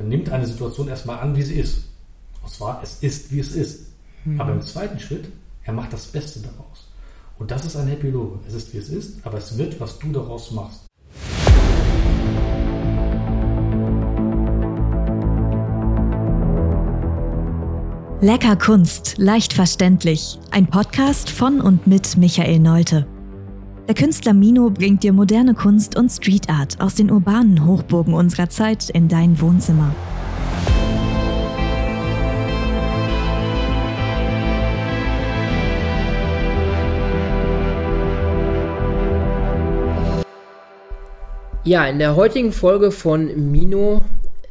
Er nimmt eine Situation erstmal an, wie sie ist. Und zwar, es ist, wie es ist. Mhm. Aber im zweiten Schritt, er macht das Beste daraus. Und das ist ein Happy Logo. Es ist, wie es ist, aber es wird, was du daraus machst. Lecker Kunst, leicht verständlich. Ein Podcast von und mit Michael Neute. Der Künstler Mino bringt dir moderne Kunst und Street Art aus den urbanen Hochburgen unserer Zeit in dein Wohnzimmer. Ja, in der heutigen Folge von Mino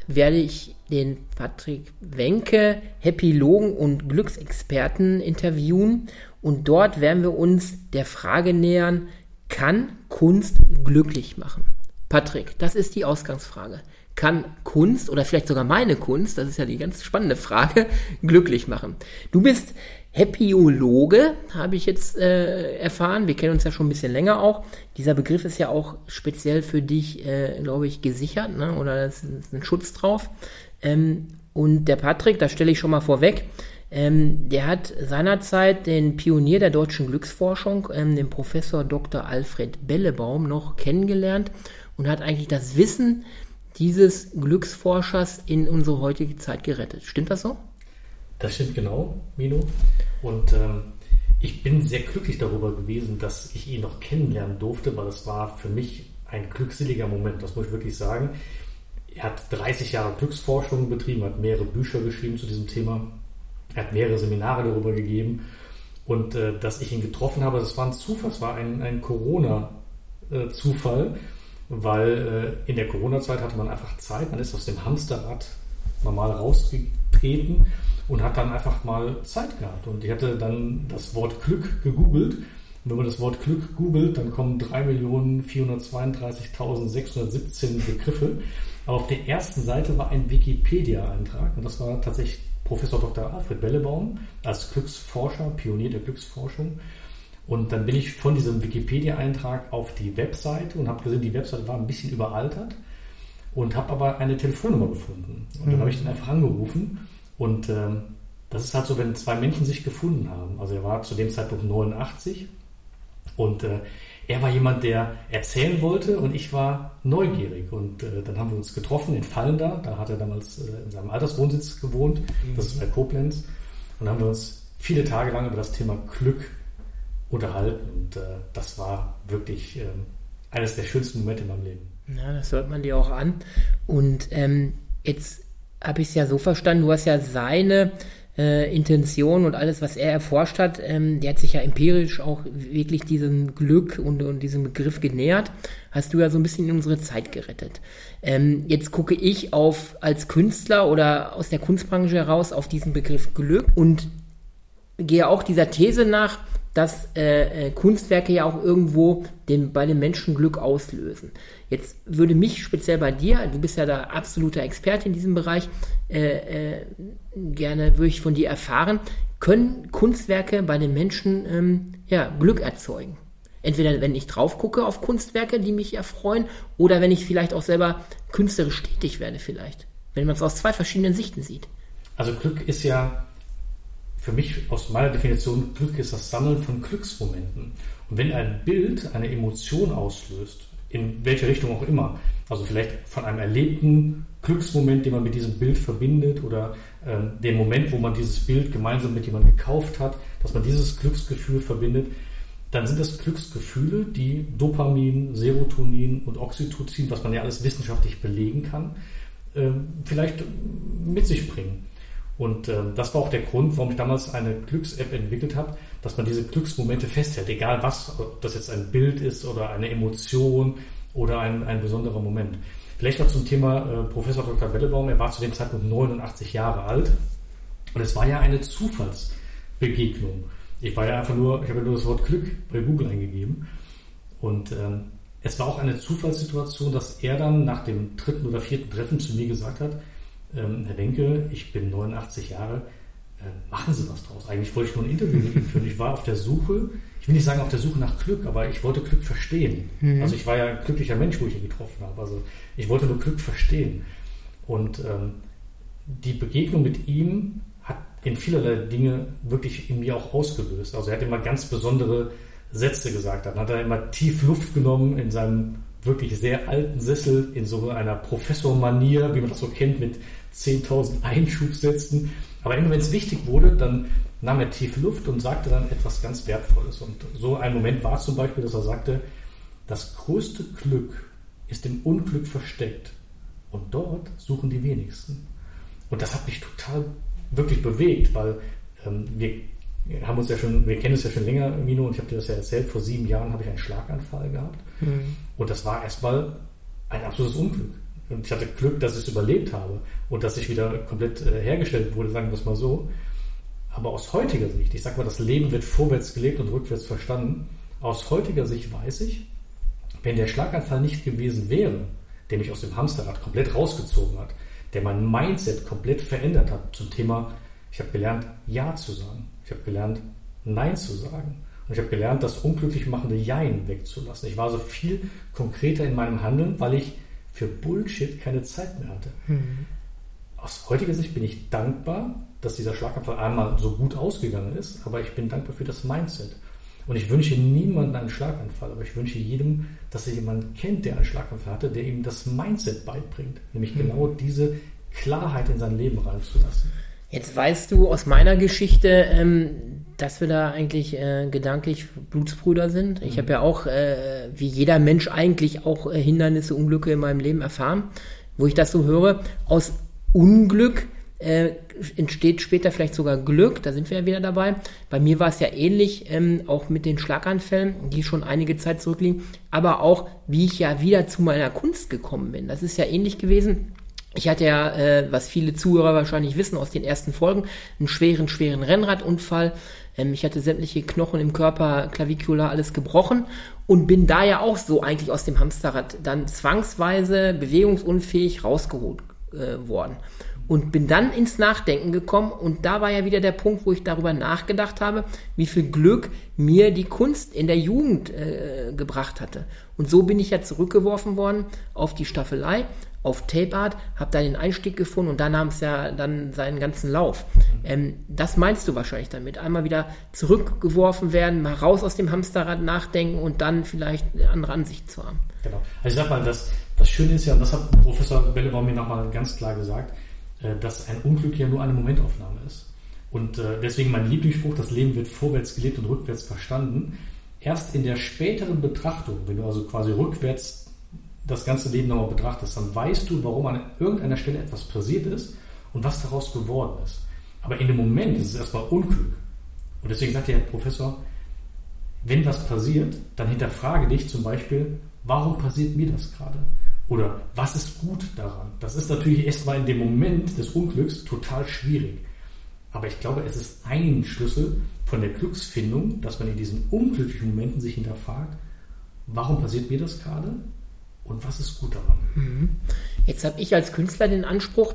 werde ich den Patrick Wenke, Happylogen und Glücksexperten interviewen und dort werden wir uns der Frage nähern, kann Kunst glücklich machen? Patrick, das ist die Ausgangsfrage. Kann Kunst oder vielleicht sogar meine Kunst, das ist ja die ganz spannende Frage, glücklich machen? Du bist Happyologe, habe ich jetzt äh, erfahren. Wir kennen uns ja schon ein bisschen länger auch. Dieser Begriff ist ja auch speziell für dich, äh, glaube ich, gesichert, ne? oder es ist ein Schutz drauf. Ähm, und der Patrick, das stelle ich schon mal vorweg, ähm, der hat seinerzeit den Pionier der deutschen Glücksforschung, ähm, den Professor Dr. Alfred Bellebaum, noch kennengelernt und hat eigentlich das Wissen dieses Glücksforschers in unsere heutige Zeit gerettet. Stimmt das so? Das stimmt genau, Mino. Und ähm, ich bin sehr glücklich darüber gewesen, dass ich ihn noch kennenlernen durfte, weil es war für mich ein glückseliger Moment, das muss ich wirklich sagen. Er hat 30 Jahre Glücksforschung betrieben, hat mehrere Bücher geschrieben zu diesem Thema, er hat mehrere Seminare darüber gegeben. Und äh, dass ich ihn getroffen habe, das war ein Zufall, es war ein, ein Corona-Zufall, äh, weil äh, in der Corona-Zeit hatte man einfach Zeit, man ist aus dem Hamsterrad normal rausgetreten und hat dann einfach mal Zeit gehabt. Und ich hatte dann das Wort Glück gegoogelt und wenn man das Wort Glück googelt, dann kommen 3.432.617 Begriffe. Aber auf der ersten Seite war ein Wikipedia-Eintrag und das war tatsächlich Professor Dr. Alfred Bellebaum als Glücksforscher, Pionier der Glücksforschung. Und dann bin ich von diesem Wikipedia-Eintrag auf die Webseite und habe gesehen, die Webseite war ein bisschen überaltert und habe aber eine Telefonnummer gefunden. Und dann mhm. habe ich den einfach angerufen und ähm, das ist halt so, wenn zwei Menschen sich gefunden haben. Also er war zu dem Zeitpunkt 89 und äh, er war jemand, der erzählen wollte und ich war neugierig. Und äh, dann haben wir uns getroffen in Fallenda. Da hat er damals äh, in seinem Alterswohnsitz gewohnt. Das ist bei Koblenz. Und dann haben wir uns viele Tage lang über das Thema Glück unterhalten. Und äh, das war wirklich ähm, eines der schönsten Momente in meinem Leben. Ja, das hört man dir auch an. Und ähm, jetzt habe ich es ja so verstanden, du hast ja seine äh, Intention und alles, was er erforscht hat, ähm, der hat sich ja empirisch auch wirklich diesem Glück und, und diesem Begriff genähert, hast du ja so ein bisschen in unsere Zeit gerettet. Ähm, jetzt gucke ich auf als Künstler oder aus der Kunstbranche heraus auf diesen Begriff Glück und gehe auch dieser These nach, dass äh, äh, Kunstwerke ja auch irgendwo den, bei den Menschen Glück auslösen. Jetzt würde mich speziell bei dir, du bist ja da absoluter Experte in diesem Bereich, äh, äh, gerne würde ich von dir erfahren, können Kunstwerke bei den Menschen ähm, ja, Glück erzeugen? Entweder wenn ich drauf gucke auf Kunstwerke, die mich erfreuen, oder wenn ich vielleicht auch selber künstlerisch tätig werde vielleicht. Wenn man es aus zwei verschiedenen Sichten sieht. Also Glück ist ja für mich aus meiner Definition, Glück ist das Sammeln von Glücksmomenten. Und wenn ein Bild eine Emotion auslöst, in welche Richtung auch immer, also vielleicht von einem erlebten Glücksmoment, den man mit diesem Bild verbindet oder ähm, den Moment, wo man dieses Bild gemeinsam mit jemandem gekauft hat, dass man dieses Glücksgefühl verbindet, dann sind das Glücksgefühle, die Dopamin, Serotonin und Oxytocin, was man ja alles wissenschaftlich belegen kann, äh, vielleicht mit sich bringen. Und äh, das war auch der Grund, warum ich damals eine Glücks-App entwickelt habe, dass man diese Glücksmomente festhält, egal was, ob das jetzt ein Bild ist oder eine Emotion oder ein, ein besonderer Moment. Vielleicht noch zum Thema äh, Professor Dr. Bellebaum. Er war zu dem Zeitpunkt 89 Jahre alt und es war ja eine Zufallsbegegnung. Ich war ja einfach nur, ich habe ja nur das Wort Glück bei Google eingegeben und ähm, es war auch eine Zufallssituation, dass er dann nach dem dritten oder vierten Treffen zu mir gesagt hat, ähm, Herr Wenke, ich bin 89 Jahre, äh, machen Sie was draus. Eigentlich wollte ich nur ein Interview mit Ihnen führen. Ich war auf der Suche, ich will nicht sagen auf der Suche nach Glück, aber ich wollte Glück verstehen. Mhm. Also ich war ja ein glücklicher Mensch, wo ich ihn getroffen habe. Also ich wollte nur Glück verstehen. Und ähm, die Begegnung mit ihm hat in vielerlei Dinge wirklich in mir auch ausgelöst. Also er hat immer ganz besondere Sätze gesagt. Dann hat er immer tief Luft genommen in seinem wirklich sehr alten Sessel, in so einer Professormanier, wie man das so kennt, mit 10.000 Einschubsätzen. Aber immer wenn es wichtig wurde, dann nahm er tief Luft und sagte dann etwas ganz Wertvolles. Und so ein Moment war zum Beispiel, dass er sagte, das größte Glück ist im Unglück versteckt. Und dort suchen die wenigsten. Und das hat mich total wirklich bewegt, weil ähm, wir haben uns ja schon, wir kennen es ja schon länger, Mino, und ich habe dir das ja erzählt, vor sieben Jahren habe ich einen Schlaganfall gehabt. Mhm. Und das war erstmal ein absolutes Unglück. Und ich hatte Glück, dass ich es überlebt habe und dass ich wieder komplett äh, hergestellt wurde, sagen wir es mal so. Aber aus heutiger Sicht, ich sag mal, das Leben wird vorwärts gelebt und rückwärts verstanden. Aus heutiger Sicht weiß ich, wenn der Schlaganfall nicht gewesen wäre, der mich aus dem Hamsterrad komplett rausgezogen hat, der mein Mindset komplett verändert hat zum Thema, ich habe gelernt, Ja zu sagen. Ich habe gelernt, Nein zu sagen. Und ich habe gelernt, das unglücklich machende Jein wegzulassen. Ich war so viel konkreter in meinem Handeln, weil ich für Bullshit keine Zeit mehr hatte. Mhm. Aus heutiger Sicht bin ich dankbar, dass dieser Schlaganfall einmal so gut ausgegangen ist, aber ich bin dankbar für das Mindset. Und ich wünsche niemandem einen Schlaganfall, aber ich wünsche jedem, dass er jemanden kennt, der einen Schlaganfall hatte, der ihm das Mindset beibringt. Nämlich mhm. genau diese Klarheit in sein Leben reinzulassen. Jetzt weißt du aus meiner Geschichte, ähm, dass wir da eigentlich äh, gedanklich Blutsbrüder sind. Ich mhm. habe ja auch, äh, wie jeder Mensch eigentlich auch äh, Hindernisse, Unglücke in meinem Leben erfahren. Wo ich das so höre, aus Unglück äh, entsteht später vielleicht sogar Glück, da sind wir ja wieder dabei. Bei mir war es ja ähnlich, ähm, auch mit den Schlaganfällen, die schon einige Zeit zurückliegen, aber auch, wie ich ja wieder zu meiner Kunst gekommen bin. Das ist ja ähnlich gewesen. Ich hatte ja, äh, was viele Zuhörer wahrscheinlich wissen aus den ersten Folgen, einen schweren, schweren Rennradunfall. Ähm, ich hatte sämtliche Knochen im Körper, Clavicula, alles gebrochen und bin da ja auch so eigentlich aus dem Hamsterrad dann zwangsweise bewegungsunfähig rausgeholt äh, worden und bin dann ins Nachdenken gekommen und da war ja wieder der Punkt, wo ich darüber nachgedacht habe, wie viel Glück mir die Kunst in der Jugend äh, gebracht hatte. Und so bin ich ja zurückgeworfen worden auf die Staffelei, auf Tape Art, habe da den Einstieg gefunden und da nahm es ja dann seinen ganzen Lauf. Ähm, das meinst du wahrscheinlich damit. Einmal wieder zurückgeworfen werden, mal raus aus dem Hamsterrad nachdenken und dann vielleicht eine andere Ansicht zu haben. Genau. Also ich sag mal, das, das Schöne ist ja, und das hat Professor Bellebaum mir nochmal ganz klar gesagt, äh, dass ein Unglück ja nur eine Momentaufnahme ist. Und äh, deswegen mein Lieblingsspruch, das Leben wird vorwärts gelebt und rückwärts verstanden. Erst in der späteren Betrachtung, wenn du also quasi rückwärts das ganze Leben nochmal betrachtest, dann weißt du, warum an irgendeiner Stelle etwas passiert ist und was daraus geworden ist. Aber in dem Moment ist es erstmal Unglück. Und deswegen sagt der Herr Professor, wenn was passiert, dann hinterfrage dich zum Beispiel, warum passiert mir das gerade? Oder was ist gut daran? Das ist natürlich erstmal in dem Moment des Unglücks total schwierig. Aber ich glaube, es ist ein Schlüssel von der Glücksfindung, dass man in diesen unglücklichen Momenten sich hinterfragt, warum passiert mir das gerade und was ist gut daran? Mhm. Jetzt habe ich als Künstler den Anspruch,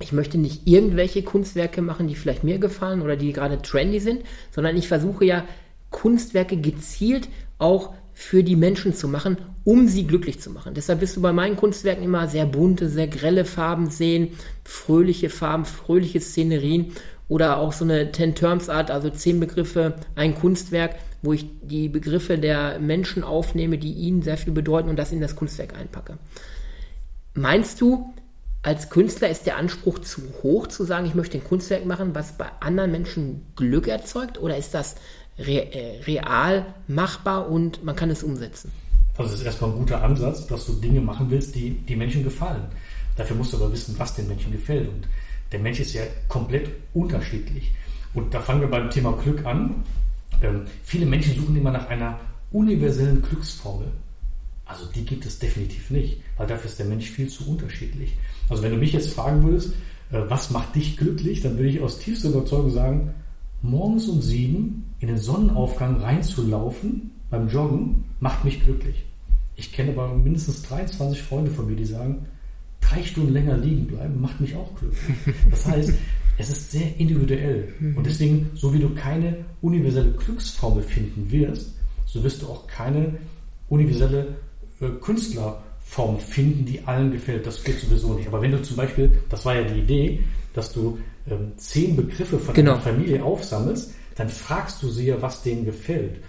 ich möchte nicht irgendwelche Kunstwerke machen, die vielleicht mir gefallen oder die gerade trendy sind, sondern ich versuche ja Kunstwerke gezielt auch für die Menschen zu machen, um sie glücklich zu machen. Deshalb wirst du bei meinen Kunstwerken immer sehr bunte, sehr grelle Farben sehen, fröhliche Farben, fröhliche Szenerien oder auch so eine Ten-Terms-Art, also zehn Begriffe, ein Kunstwerk, wo ich die Begriffe der Menschen aufnehme, die ihnen sehr viel bedeuten und das in das Kunstwerk einpacke. Meinst du, als Künstler ist der Anspruch zu hoch, zu sagen, ich möchte ein Kunstwerk machen, was bei anderen Menschen Glück erzeugt? Oder ist das re äh, real machbar und man kann es umsetzen. Also es ist erstmal ein guter Ansatz, dass du Dinge machen willst, die die Menschen gefallen. Dafür musst du aber wissen, was den Menschen gefällt. Und der Mensch ist ja komplett unterschiedlich. Und da fangen wir beim Thema Glück an. Ähm, viele Menschen suchen immer nach einer universellen Glücksformel. Also die gibt es definitiv nicht, weil dafür ist der Mensch viel zu unterschiedlich. Also wenn du mich jetzt fragen würdest, äh, was macht dich glücklich, dann würde ich aus tiefster Überzeugung sagen, morgens um sieben in den Sonnenaufgang reinzulaufen beim Joggen macht mich glücklich. Ich kenne aber mindestens 23 Freunde von mir, die sagen, drei Stunden länger liegen bleiben macht mich auch glücklich. Das heißt, es ist sehr individuell. Und deswegen, so wie du keine universelle Glücksformel finden wirst, so wirst du auch keine universelle äh, Künstler Form finden, die allen gefällt. Das geht sowieso nicht. Aber wenn du zum Beispiel, das war ja die Idee, dass du ähm, zehn Begriffe von Genau. einer Familie aufsammelst, dann fragst du sie ja, was denen gefällt.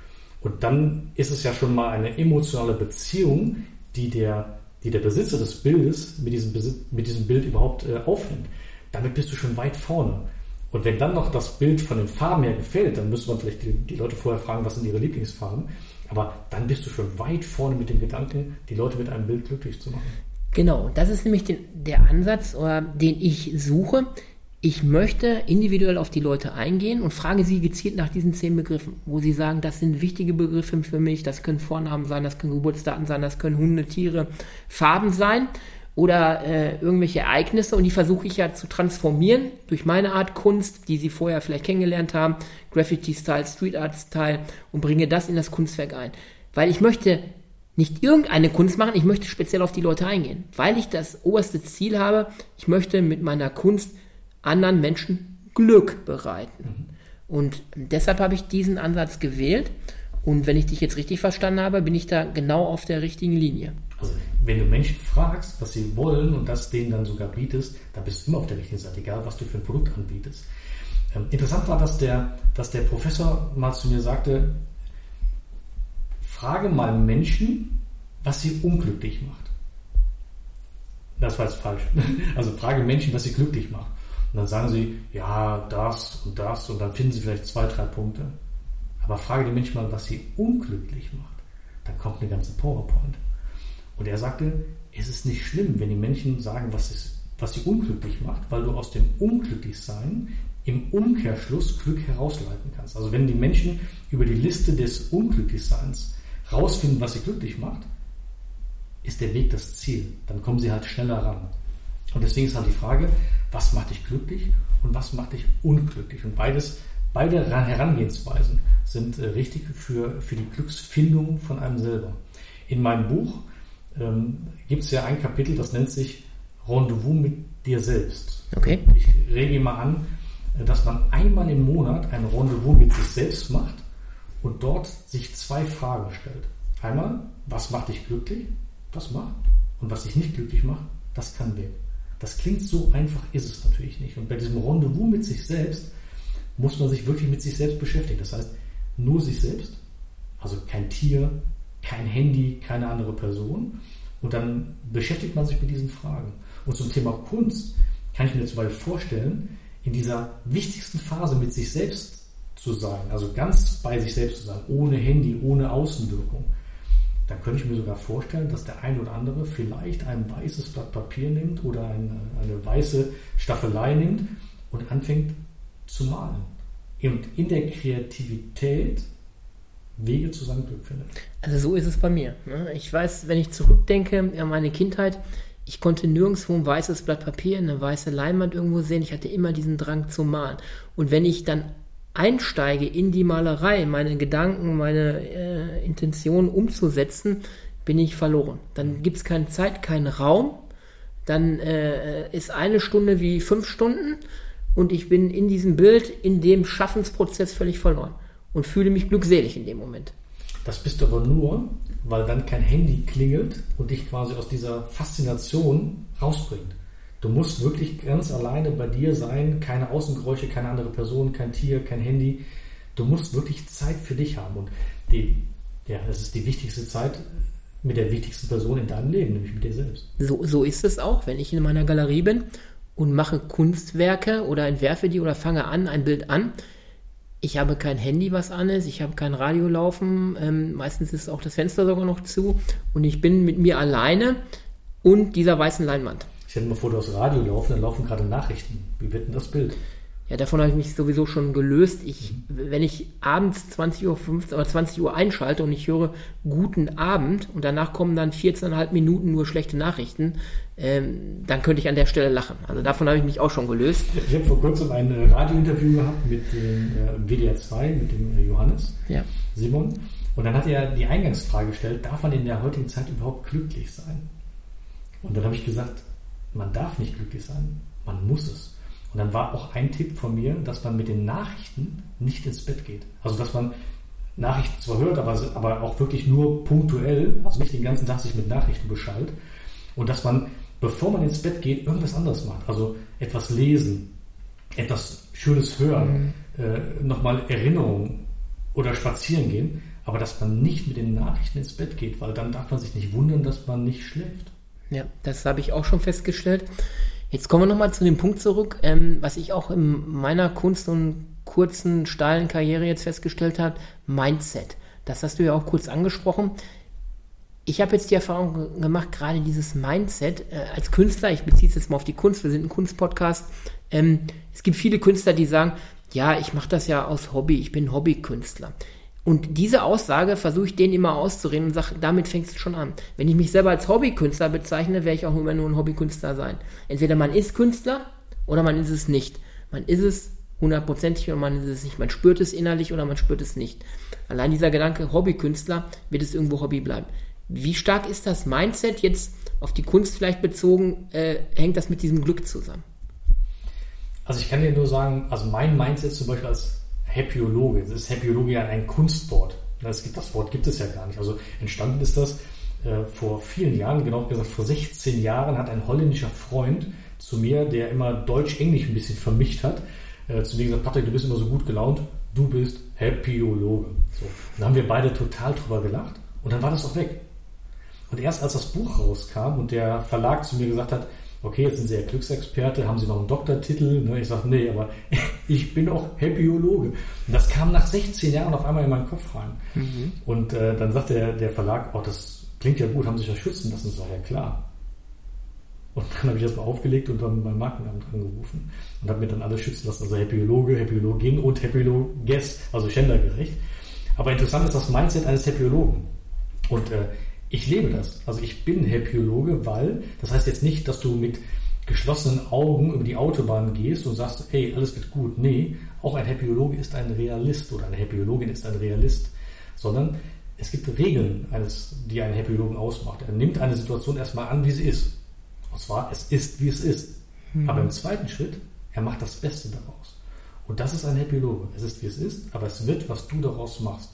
Und dann ist es ja schon mal eine emotionale Beziehung, die der, die der Besitzer des Bildes mit diesem, Besitz, mit diesem Bild überhaupt äh, aufnimmt. Damit bist du schon weit vorne. Und wenn dann noch das Bild von den Farben her gefällt, dann müsste man vielleicht die, die Leute vorher fragen, was sind ihre Lieblingsfarben. Aber dann bist du schon weit vorne mit dem Gedanken, die Leute mit einem Bild glücklich zu machen. Genau, das ist nämlich den, der Ansatz, äh, den ich suche. Ich möchte individuell auf die Leute eingehen und frage sie gezielt nach diesen zehn Begriffen, wo sie sagen, das sind wichtige Begriffe für mich, das können Vornamen sein, das können Geburtsdaten sein, das können Hunde, Tiere, Farben sein oder äh, irgendwelche Ereignisse und die versuche ich ja zu transformieren durch meine Art Kunst, die sie vorher vielleicht kennengelernt haben, Graffiti-Style, Street Art-Style und bringe das in das Kunstwerk ein. Weil ich möchte nicht irgendeine Kunst machen, ich möchte speziell auf die Leute eingehen, weil ich das oberste Ziel habe, ich möchte mit meiner Kunst anderen Menschen Glück bereiten. Und deshalb habe ich diesen Ansatz gewählt. Und wenn ich dich jetzt richtig verstanden habe, bin ich da genau auf der richtigen Linie. Also wenn du Menschen fragst, was sie wollen und das denen dann sogar bietest, dann bist du immer auf der richtigen Seite, egal was du für ein Produkt anbietest. Ähm, interessant war, dass der, dass der Professor mal zu mir sagte, frage mal Menschen, was sie unglücklich macht. Das war jetzt falsch. Also frage Menschen, was sie glücklich macht. Und dann sagen sie, ja, das und das und dann finden sie vielleicht zwei, drei Punkte. Aber frage die Menschen mal, was sie unglücklich macht. Dann kommt eine ganze PowerPoint. Und er sagte, es ist nicht schlimm, wenn die Menschen sagen, was, es, was sie unglücklich macht, weil du aus dem Unglücklichsein im Umkehrschluss Glück herausleiten kannst. Also wenn die Menschen über die Liste des Unglücklichseins rausfinden, was sie glücklich macht, ist der Weg das Ziel. Dann kommen sie halt schneller ran. Und deswegen ist halt die Frage, was macht dich glücklich und was macht dich unglücklich? Und beides, beide Herangehensweisen sind äh, richtig für, für die Glücksfindung von einem selber. In meinem Buch ähm, gibt es ja ein Kapitel, das nennt sich Rendezvous mit dir selbst. Okay. Ich rege immer an, äh, dass man einmal im Monat ein Rendezvous mit sich selbst macht und dort sich zwei Fragen stellt. Einmal, was macht dich glücklich? Das macht. Und was dich nicht glücklich macht, das kann weg. Das klingt so einfach, ist es natürlich nicht. Und bei diesem Rendezvous mit sich selbst muss man sich wirklich mit sich selbst beschäftigen. Das heißt, nur sich selbst, also kein Tier, kein Handy, keine andere Person. Und dann beschäftigt man sich mit diesen Fragen. Und zum Thema Kunst kann ich mir zum Beispiel vorstellen, in dieser wichtigsten Phase mit sich selbst zu sein, also ganz bei sich selbst zu sein, ohne Handy, ohne Außenwirkung, dann könnte ich mir sogar vorstellen, dass der ein oder andere vielleicht ein weißes Blatt Papier nimmt oder eine, eine weiße Staffelei nimmt und anfängt zu malen. Und in der Kreativität Wege zu seinem Glück findet. Also so ist es bei mir. Ne? Ich weiß, wenn ich zurückdenke an meine Kindheit, ich konnte nirgendwo ein weißes Blatt Papier, eine weiße Leinwand irgendwo sehen. Ich hatte immer diesen Drang zu malen. Und wenn ich dann einsteige in die Malerei, meine Gedanken, meine äh, Intentionen umzusetzen, bin ich verloren. Dann gibt es keine Zeit, keinen Raum. Dann äh, ist eine Stunde wie fünf Stunden und ich bin in diesem Bild, in dem Schaffensprozess völlig verloren und fühle mich glückselig in dem Moment. Das bist du aber nur, weil dann kein Handy klingelt und dich quasi aus dieser Faszination rausbringt. Du musst wirklich ganz alleine bei dir sein, keine Außengeräusche, keine andere Person, kein Tier, kein Handy. Du musst wirklich Zeit für dich haben. Und die, ja, das ist die wichtigste Zeit mit der wichtigsten Person in deinem Leben, nämlich mit dir selbst. So, so ist es auch, wenn ich in meiner Galerie bin und mache Kunstwerke oder entwerfe die oder fange an, ein Bild an. Ich habe kein Handy, was an ist, ich habe kein Radio laufen, ähm, meistens ist auch das Fenster sogar noch zu und ich bin mit mir alleine und dieser weißen Leinwand. Stell dir mal vor, du hast Radio laufen, dann laufen gerade Nachrichten. Wie wird denn das Bild? Ja, davon habe ich mich sowieso schon gelöst. Ich, wenn ich abends 20 Uhr 15, oder 20 Uhr einschalte und ich höre guten Abend und danach kommen dann 14,5 Minuten nur schlechte Nachrichten, ähm, dann könnte ich an der Stelle lachen. Also davon habe ich mich auch schon gelöst. Ich habe vor kurzem ein äh, Radiointerview gehabt mit dem äh, WDR 2, mit dem äh, Johannes Ja. Simon. Und dann hat er die Eingangsfrage gestellt, darf man in der heutigen Zeit überhaupt glücklich sein? Und dann habe ich gesagt, man darf nicht glücklich sein, man muss es. Und dann war auch ein Tipp von mir, dass man mit den Nachrichten nicht ins Bett geht. Also dass man Nachrichten zwar hört, aber, aber auch wirklich nur punktuell, also nicht den ganzen Tag sich mit Nachrichten beschallt. Und dass man, bevor man ins Bett geht, irgendwas anderes macht. Also etwas lesen, etwas Schönes hören, mhm. äh, nochmal Erinnerungen oder spazieren gehen, aber dass man nicht mit den Nachrichten ins Bett geht, weil dann darf man sich nicht wundern, dass man nicht schläft. Ja, das habe ich auch schon festgestellt. Jetzt kommen wir nochmal zu dem Punkt zurück, ähm, was ich auch in meiner Kunst- und kurzen, steilen Karriere jetzt festgestellt habe, Mindset. Das hast du ja auch kurz angesprochen. Ich habe jetzt die Erfahrung gemacht, gerade dieses Mindset äh, als Künstler, ich beziehe es jetzt mal auf die Kunst, wir sind ein Kunstpodcast, ähm, es gibt viele Künstler, die sagen, ja, ich mache das ja aus Hobby, ich bin Hobbykünstler. Und diese Aussage versuche ich denen immer auszureden und sage, damit fängt es schon an. Wenn ich mich selber als Hobbykünstler bezeichne, werde ich auch immer nur ein Hobbykünstler sein. Entweder man ist Künstler oder man ist es nicht. Man ist es hundertprozentig oder man ist es nicht. Man spürt es innerlich oder man spürt es nicht. Allein dieser Gedanke Hobbykünstler wird es irgendwo Hobby bleiben. Wie stark ist das Mindset jetzt auf die Kunst vielleicht bezogen? Äh, hängt das mit diesem Glück zusammen? Also ich kann dir nur sagen, also mein Mindset zum Beispiel als Happyologe. Das ist Happyologe ja ein Kunstwort. Das, gibt, das Wort gibt es ja gar nicht. Also entstanden ist das äh, vor vielen Jahren, genau gesagt vor 16 Jahren, hat ein holländischer Freund zu mir, der immer Deutsch-Englisch ein bisschen vermischt hat, äh, zu mir gesagt, Patrick, du bist immer so gut gelaunt, du bist Happyologe. So. Und dann haben wir beide total drüber gelacht und dann war das auch weg. Und erst als das Buch rauskam und der Verlag zu mir gesagt hat, okay, jetzt sind Sie ja Glücksexperte, haben Sie noch einen Doktortitel? Ne, ich sage, nee, aber ich bin auch Happyologe. Und das kam nach 16 Jahren auf einmal in meinen Kopf rein. Mhm. Und äh, dann sagte der, der Verlag, oh, das klingt ja gut, haben Sie sich ja schützen lassen? Das war ja klar. Und dann habe ich das mal aufgelegt und dann beim Markenamt angerufen und habe mir dann alles schützen lassen. Also Happyologe, Happyologin und Happyologes, also gendergerecht. Aber interessant ist das Mindset eines Happyologen. Und äh, ich lebe das. Also ich bin Happyologe, weil das heißt jetzt nicht, dass du mit geschlossenen Augen über die Autobahn gehst und sagst, hey, alles wird gut. Nee, auch ein Happyologe ist ein Realist oder eine Happyologin ist ein Realist, sondern es gibt Regeln, eines, die einen Happyologen ausmacht. Er nimmt eine Situation erstmal an, wie sie ist. Und zwar, es ist, wie es ist. Mhm. Aber im zweiten Schritt, er macht das Beste daraus. Und das ist ein Happyologe. Es ist, wie es ist, aber es wird, was du daraus machst.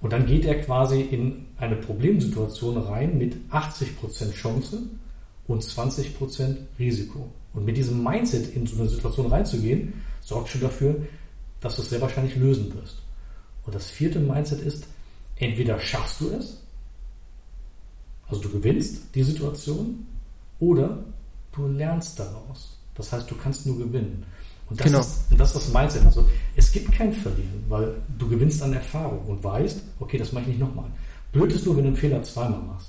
Und dann geht er quasi in eine Problemsituation rein mit 80% Chance und 20% Risiko. Und mit diesem Mindset in so eine Situation reinzugehen, sorgt schon dafür, dass du es sehr wahrscheinlich lösen wirst. Und das vierte Mindset ist, entweder schaffst du es, also du gewinnst die Situation, oder du lernst daraus. Das heißt, du kannst nur gewinnen. Und das, genau. ist, und das ist das Mindset. Also es gibt kein Verlieren, weil du gewinnst an Erfahrung und weißt, okay, das mache ich nicht nochmal. Blöd ist nur, wenn du einen Fehler zweimal machst.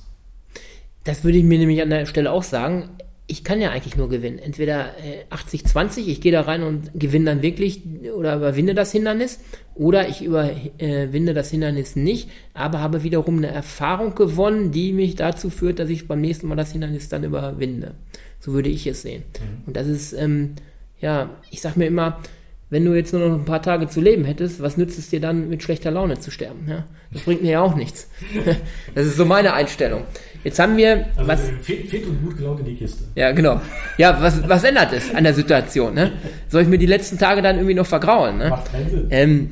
Das würde ich mir nämlich an der Stelle auch sagen. Ich kann ja eigentlich nur gewinnen. Entweder äh, 80-20, ich gehe da rein und gewinne dann wirklich oder überwinde das Hindernis, oder ich überwinde das Hindernis nicht, aber habe wiederum eine Erfahrung gewonnen, die mich dazu führt, dass ich beim nächsten Mal das Hindernis dann überwinde. So würde ich es sehen. Mhm. Und das ist ähm, ja, ich sag mir immer, wenn du jetzt nur noch ein paar Tage zu leben hättest, was nützt es dir dann, mit schlechter Laune zu sterben? Ja? Das bringt mir ja auch nichts. Das ist so meine Einstellung. Jetzt haben wir. Also was, fit, fit und gut gelaunt in die Kiste. Ja, genau. Ja, was, was ändert es an der Situation? Ne? Soll ich mir die letzten Tage dann irgendwie noch vergraulen? Ne? Macht keinen Sinn. Ähm,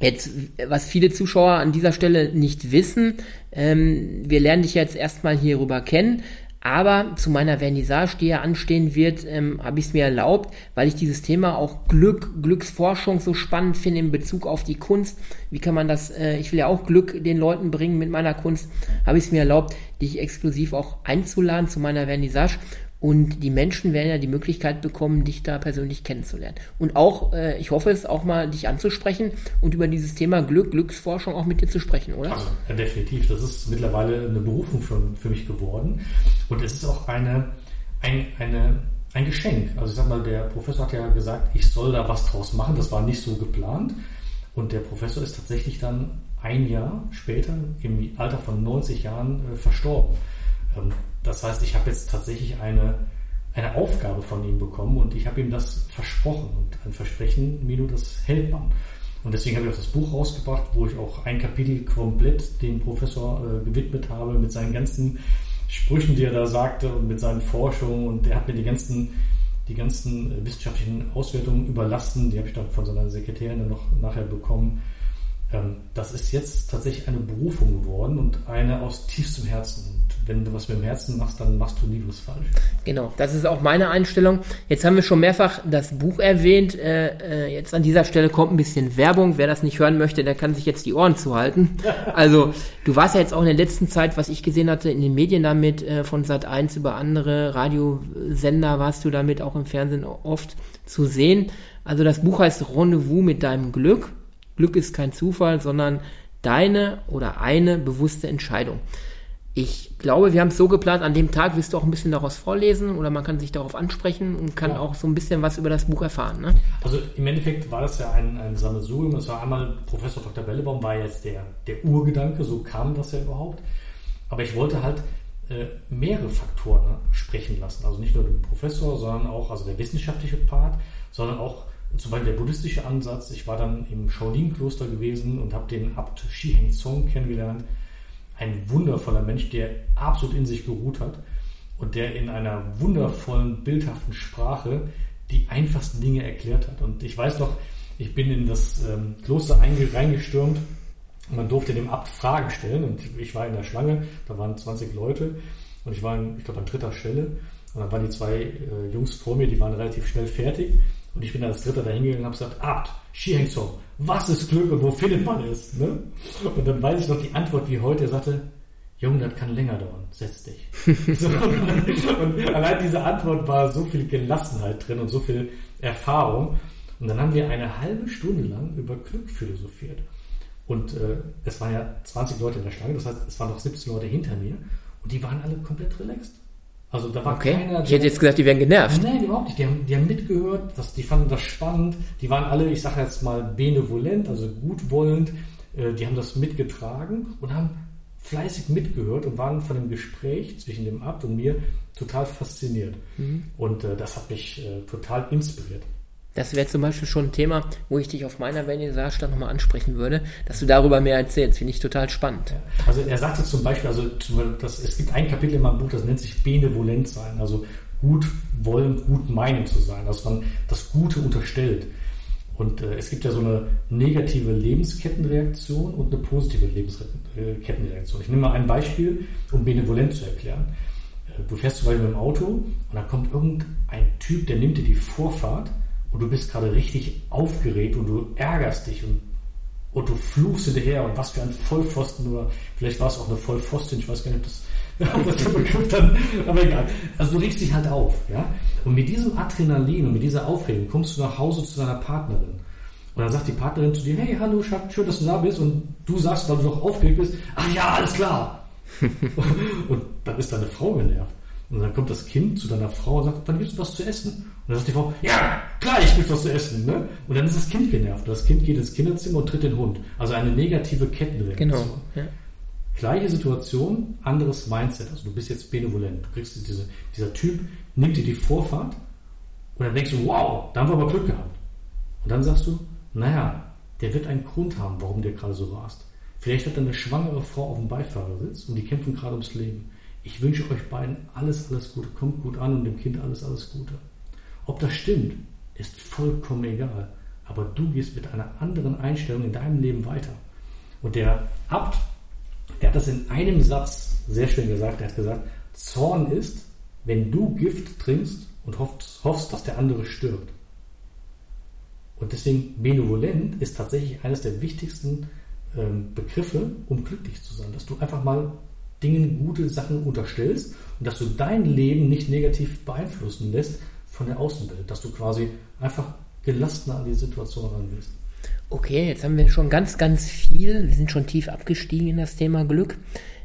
Jetzt, was viele Zuschauer an dieser Stelle nicht wissen, ähm, wir lernen dich jetzt erstmal hierüber kennen, aber zu meiner Vernissage, die ja anstehen wird, ähm, habe ich es mir erlaubt, weil ich dieses Thema auch Glück, Glücksforschung so spannend finde in Bezug auf die Kunst. Wie kann man das, äh, ich will ja auch Glück den Leuten bringen mit meiner Kunst, habe ich es mir erlaubt, dich exklusiv auch einzuladen zu meiner Vernissage. Und die Menschen werden ja die Möglichkeit bekommen, dich da persönlich kennenzulernen. Und auch, äh, ich hoffe es, auch mal dich anzusprechen und über dieses Thema Glück, Glücksforschung auch mit dir zu sprechen, oder? Also, ja, definitiv. Das ist mittlerweile eine Berufung für, für mich geworden. Und es ist auch eine, ein, eine, ein Geschenk. Also ich sag mal, der Professor hat ja gesagt, ich soll da was draus machen. Das war nicht so geplant. Und der Professor ist tatsächlich dann ein Jahr später, im Alter von 90 Jahren, äh, verstorben. Ähm, das heißt, ich habe jetzt tatsächlich eine, eine Aufgabe von ihm bekommen und ich habe ihm das versprochen. Und ein Versprechen, Milo, das hält man. Und deswegen habe ich auch das Buch rausgebracht, wo ich auch ein Kapitel komplett dem Professor äh, gewidmet habe mit seinen ganzen Sprüchen, die er da sagte und mit seinen Forschungen. Und er hat mir die ganzen, die ganzen wissenschaftlichen Auswertungen überlassen. Die habe ich dann von seiner Sekretärin noch nachher bekommen. ähm, das ist jetzt tatsächlich eine Berufung geworden und eine aus tiefstem Herzen. Wenn du was mit dem Herzen machst, dann machst du nie was falsch. Genau, das ist auch meine Einstellung. Jetzt haben wir schon mehrfach das Buch erwähnt. Äh, äh, jetzt an dieser Stelle kommt ein bisschen Werbung. Wer das nicht hören möchte, der kann sich jetzt die Ohren zuhalten. Also, du warst ja jetzt auch in der letzten Zeit, was ich gesehen hatte, in den Medien damit, äh, von Sat 1 über andere Radiosender warst du damit auch im Fernsehen oft zu sehen. Also das Buch heißt Rendezvous mit deinem Glück. Glück ist kein Zufall, sondern deine oder eine bewusste Entscheidung. Ich glaube, wir haben es so geplant, an dem Tag wirst du auch ein bisschen daraus vorlesen oder man kann sich darauf ansprechen und kann ja. auch so ein bisschen was über das Buch erfahren. Ne? Also im Endeffekt war das ja ein, ein Sammelsurium. Es war einmal, Professor Dr. Bellebaum war jetzt der, der Urgedanke, so kam das ja überhaupt. Aber ich wollte halt äh, mehrere Faktoren ne, sprechen lassen. Also nicht nur den Professor, sondern auch also der wissenschaftliche Part, sondern auch zum Beispiel der buddhistische Ansatz. Ich war dann im Shaolin-Kloster gewesen und habe den Abt Shi Heng Song kennengelernt ein wundervoller Mensch, der absolut in sich geruht hat und der in einer wundervollen, bildhaften Sprache die einfachsten Dinge erklärt hat. Und ich weiß noch, ich bin in das ähm, Kloster reingestürmt. Und man durfte dem Abt Fragen stellen und ich war in der Schlange, da waren 20 Leute und ich war, in, ich glaube, an dritter Stelle. Und dann waren die zwei äh, Jungs vor mir, die waren relativ schnell fertig und ich bin als Dritter da hingegangen und habe gesagt, Abt, Shihengso, was ist Glück und wo findet man es? Ne? Und dann weiß ich noch die Antwort wie heute, er sagte, Junge, das kann länger dauern, setz dich. so, und, und allein diese Antwort war so viel Gelassenheit drin und so viel Erfahrung. Und dann haben wir eine halbe Stunde lang über Glück philosophiert. Und äh, es waren ja 20 Leute in der Schlange, das heißt, es waren noch 17 Leute hinter mir und die waren alle komplett relaxed. Also da war okay. keiner. Ich hätte jetzt gesagt, die wären genervt. Nein, überhaupt nicht. Die haben, die haben mitgehört, das, die fanden das spannend. Die waren alle, ich sage jetzt mal, benevolent, also gutwollend. Äh, die haben das mitgetragen und haben fleißig mitgehört und waren von dem Gespräch zwischen dem Abt und mir total fasziniert. Mhm. Und äh, das hat mich äh, total inspiriert. Das wäre zum Beispiel schon ein Thema, wo ich dich auf meiner Vernissage nochmal ansprechen würde, dass du darüber mehr erzählst. Finde ich total spannend. Also er sagte zum Beispiel, also das, es gibt ein Kapitel in meinem Buch, das nennt sich benevolent sein, also gut wollen, gut meinen zu sein, dass man das Gute unterstellt. Und äh, es gibt ja so eine negative Lebenskettenreaktion und eine positive Lebenskettenreaktion. Ich nehme mal ein Beispiel, um benevolent zu erklären. Äh, du fährst zum Beispiel mit dem Auto und da kommt irgendein Typ, der nimmt dir die Vorfahrt und du bist gerade richtig aufgeregt und du ärgerst dich und, und du fluchst hinterher und was für ein Vollpfosten oder vielleicht war es auch eine Vollpfosten, ich weiß gar nicht, ob das, ob das der Begriff dann, aber egal. Also du regst dich halt auf, ja. Und mit diesem Adrenalin und mit dieser Aufregung kommst du nach Hause zu deiner Partnerin. Und dann sagt die Partnerin zu dir, hey, hallo schön, dass du da bist. Und du sagst, weil du doch aufgeregt bist, ach ja, alles klar. und dann ist deine Frau genervt. Und dann kommt das Kind zu deiner Frau und sagt, dann willst du was zu essen? Und dann sagt die Frau, ja, klar, ich will was zu essen. Ne? Und dann ist das Kind genervt. Das Kind geht ins Kinderzimmer und tritt den Hund. Also eine negative Kettenreaktion. Genau. Ja. Gleiche Situation, anderes Mindset. Also du bist jetzt benevolent. Du kriegst diese, dieser Typ, nimmt dir die Vorfahrt und dann denkst du, wow, da haben wir aber Glück gehabt. Und dann sagst du, naja, der wird einen Grund haben, warum der gerade so rast. Vielleicht hat er eine schwangere Frau auf dem Beifahrersitz und die kämpfen gerade ums Leben. Ich wünsche euch beiden alles, alles Gute. Kommt gut an und dem Kind alles, alles Gute. Ob das stimmt, ist vollkommen egal. Aber du gehst mit einer anderen Einstellung in deinem Leben weiter. Und der Abt, der hat das in einem Satz sehr schön gesagt. Er hat gesagt, Zorn ist, wenn du Gift trinkst und hoffst, hoffst dass der andere stirbt. Und deswegen benevolent ist tatsächlich eines der wichtigsten ähm, Begriffe, um glücklich zu sein. Dass du einfach mal Dingen gute Sachen unterstellst und dass du dein Leben nicht negativ beeinflussen lässt von der Außenwelt, dass du quasi einfach gelassener an die Situation rangehst. Okay, jetzt haben wir schon ganz, ganz viel, wir sind schon tief abgestiegen in das Thema Glück.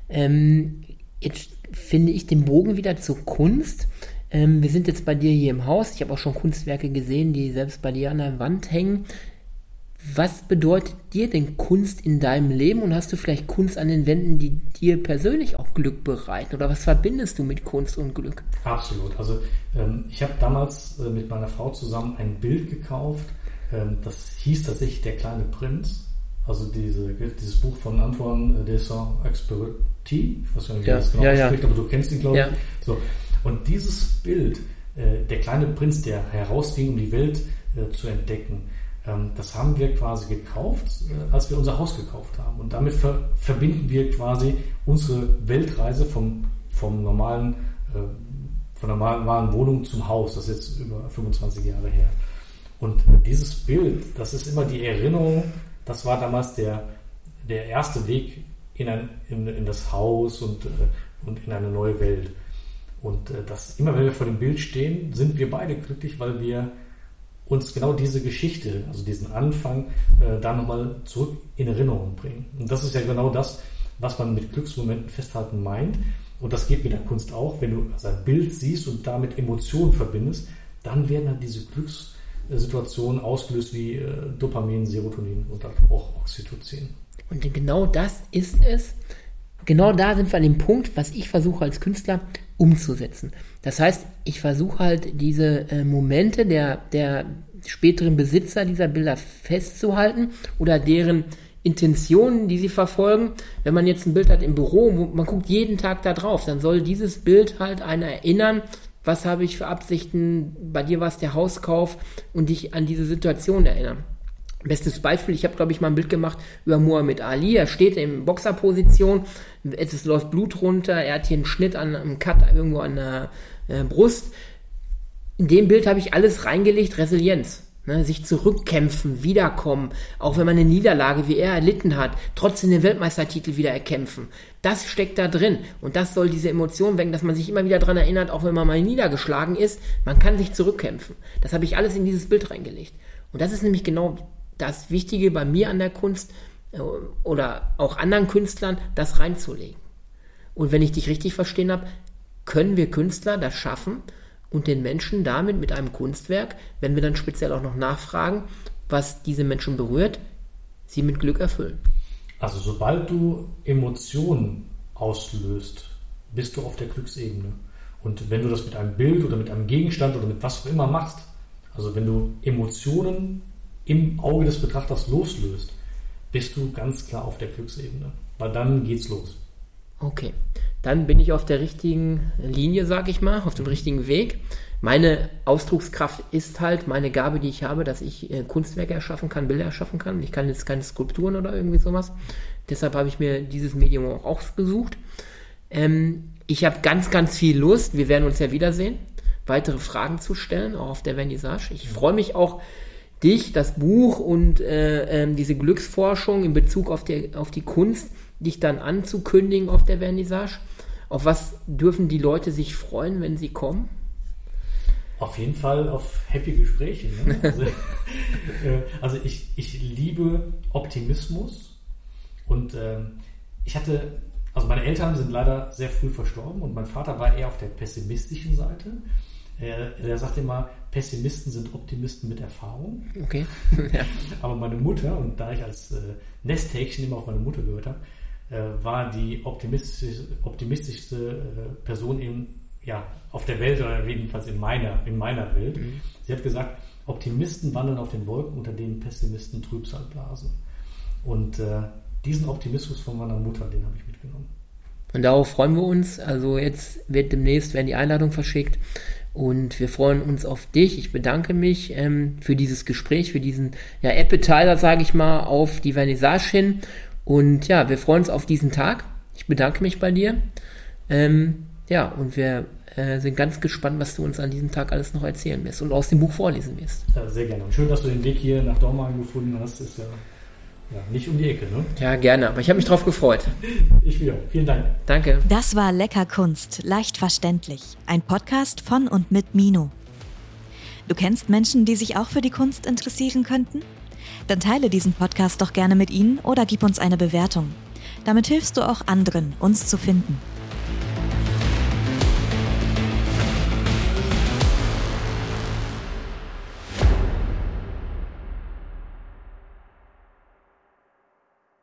Ähm, jetzt finde ich den Bogen wieder zur Kunst. Ähm, wir sind jetzt bei dir hier im Haus. Ich habe auch schon Kunstwerke gesehen, die selbst bei dir an der Wand hängen. Was bedeutet dir denn Kunst in deinem Leben und hast du vielleicht Kunst an den Wänden, die dir persönlich auch Glück bereiten? Oder was verbindest du mit Kunst und Glück? Absolut. Also ähm, ich habe damals äh, mit meiner Frau zusammen ein Bild gekauft. Ähm, das hieß tatsächlich Der kleine Prinz. Also diese, dieses Buch von Antoine de Saint-Exupéry. Ich weiß gar nicht, wie ja. das genau ja, ausspricht, ja. aber du kennst ihn, glaube ich. Ja. So. Und dieses Bild, äh, der kleine Prinz, der herausging, um die Welt äh, zu entdecken, das haben wir quasi gekauft, äh, als wir unser Haus gekauft haben. Und damit ver verbinden wir quasi unsere Weltreise vom, vom normalen, äh, von der normalen Wohnung zum Haus. Das ist jetzt über 25 Jahre her. Und dieses Bild, das ist immer die Erinnerung, das war damals der, der erste Weg in, ein, in, in das Haus und, äh, und in eine neue Welt. Und das, immer wenn wir vor dem Bild stehen, sind wir beide glücklich, weil wir uns genau diese Geschichte, also diesen Anfang, äh, da nochmal zurück in Erinnerung bringen. Und das ist ja genau das, was man mit Glücksmomenten festhalten meint. Und das geht mit der Kunst auch. Wenn du also ein Bild siehst und damit Emotionen verbindest, dann werden dann diese Glückssituationen ausgelöst wie äh, Dopamin, Serotonin und auch Oxytocin. Und genau das ist es. Genau da sind wir an dem Punkt, was ich versuche als Künstler umzusetzen. Das heißt, ich versuche halt diese äh, Momente der, der späteren Besitzer dieser Bilder festzuhalten oder deren Intentionen, die sie verfolgen. Wenn man jetzt ein Bild hat im Büro, man guckt jeden Tag da drauf, dann soll dieses Bild halt einen erinnern, was habe ich für Absichten, bei dir war es der Hauskauf und dich an diese Situation erinnern. Bestes Beispiel, ich habe, glaube ich, mal ein Bild gemacht über Muhammad Ali. Er steht in Boxerposition, es läuft Blut runter, er hat hier einen Schnitt an einem Cut irgendwo an der äh, Brust. In dem Bild habe ich alles reingelegt, Resilienz. Ne, sich zurückkämpfen, wiederkommen, auch wenn man eine Niederlage wie er erlitten hat, trotzdem den Weltmeistertitel wieder erkämpfen. Das steckt da drin und das soll diese Emotion wecken, dass man sich immer wieder daran erinnert, auch wenn man mal niedergeschlagen ist, man kann sich zurückkämpfen. Das habe ich alles in dieses Bild reingelegt. Und das ist nämlich genau das Wichtige bei mir an der Kunst äh, oder auch anderen Künstlern, das reinzulegen. Und wenn ich dich richtig verstehen habe, können wir Künstler das schaffen und den Menschen damit mit einem Kunstwerk, wenn wir dann speziell auch noch nachfragen, was diese Menschen berührt, sie mit Glück erfüllen. Also sobald du Emotionen auslöst, bist du auf der Glücksebene. Und wenn du das mit einem Bild oder mit einem Gegenstand oder mit was auch immer machst, also wenn du Emotionen im Auge des Betrachters loslöst, bist du ganz klar auf der Glücksebene. Weil dann geht's los. Okay, dann bin ich auf der richtigen Linie, sag ich mal, auf dem richtigen Weg. Meine Ausdruckskraft ist halt meine Gabe, die ich habe, dass ich äh, Kunstwerke erschaffen kann, Bilder erschaffen kann. Ich kann jetzt keine Skulpturen oder irgendwie sowas. Deshalb habe ich mir dieses Medium auch ausgesucht. Ähm, ich habe ganz, ganz viel Lust. Wir werden uns ja wiedersehen, weitere Fragen zu stellen, auch auf der Vernissage. Ich freue mich auch, dich, das Buch und äh, äh, diese Glücksforschung in Bezug auf die, auf die Kunst, dich dann anzukündigen auf der Vernissage. Auf was dürfen die Leute sich freuen, wenn sie kommen? Auf jeden Fall auf happy Gespräche. Ne? Also, äh, also, ich, ich liebe Optimismus und äh, ich hatte, also meine Eltern sind leider sehr früh verstorben und mein Vater war eher auf der pessimistischen Seite. Er, er sagt immer, Pessimisten sind Optimisten mit Erfahrung. Okay. ja. Aber meine Mutter, und da ich als äh, Nesthäkchen immer auf meine Mutter gehört habe, äh, war die optimistisch, optimistischste äh, Person in, ja, auf der Welt oder jedenfalls in meiner, in meiner Welt. Mhm. Sie hat gesagt, Optimisten wandeln auf den Wolken, unter denen Pessimisten Trübsal blasen. Und äh, diesen Optimismus von meiner Mutter, den habe ich mitgenommen. Und darauf freuen wir uns. Also jetzt wird demnächst werden die Einladung verschickt und wir freuen uns auf dich. Ich bedanke mich ähm, für dieses Gespräch, für diesen ja, Appetizer, sage ich mal, auf die Vernissage hin. Und ja, wir freuen uns auf diesen Tag. Ich bedanke mich bei dir. Ähm, ja, und wir äh, sind ganz gespannt, was du uns an diesem Tag alles noch erzählen wirst und aus dem Buch vorlesen wirst. Ja, sehr gerne. Und schön, dass du den Weg hier nach Dormagen gefunden hast. Ist ja, ja nicht um die Ecke, ne? Ja, gerne. Aber ich habe mich drauf gefreut. Ich wieder. Vielen Dank. Danke. Das war Lecker Kunst, leicht verständlich. Ein Podcast von und mit Mino. Du kennst Menschen, die sich auch für die Kunst interessieren könnten? Dann teile diesen Podcast doch gerne mit ihnen oder gib uns eine Bewertung. Damit hilfst du auch anderen, uns zu finden.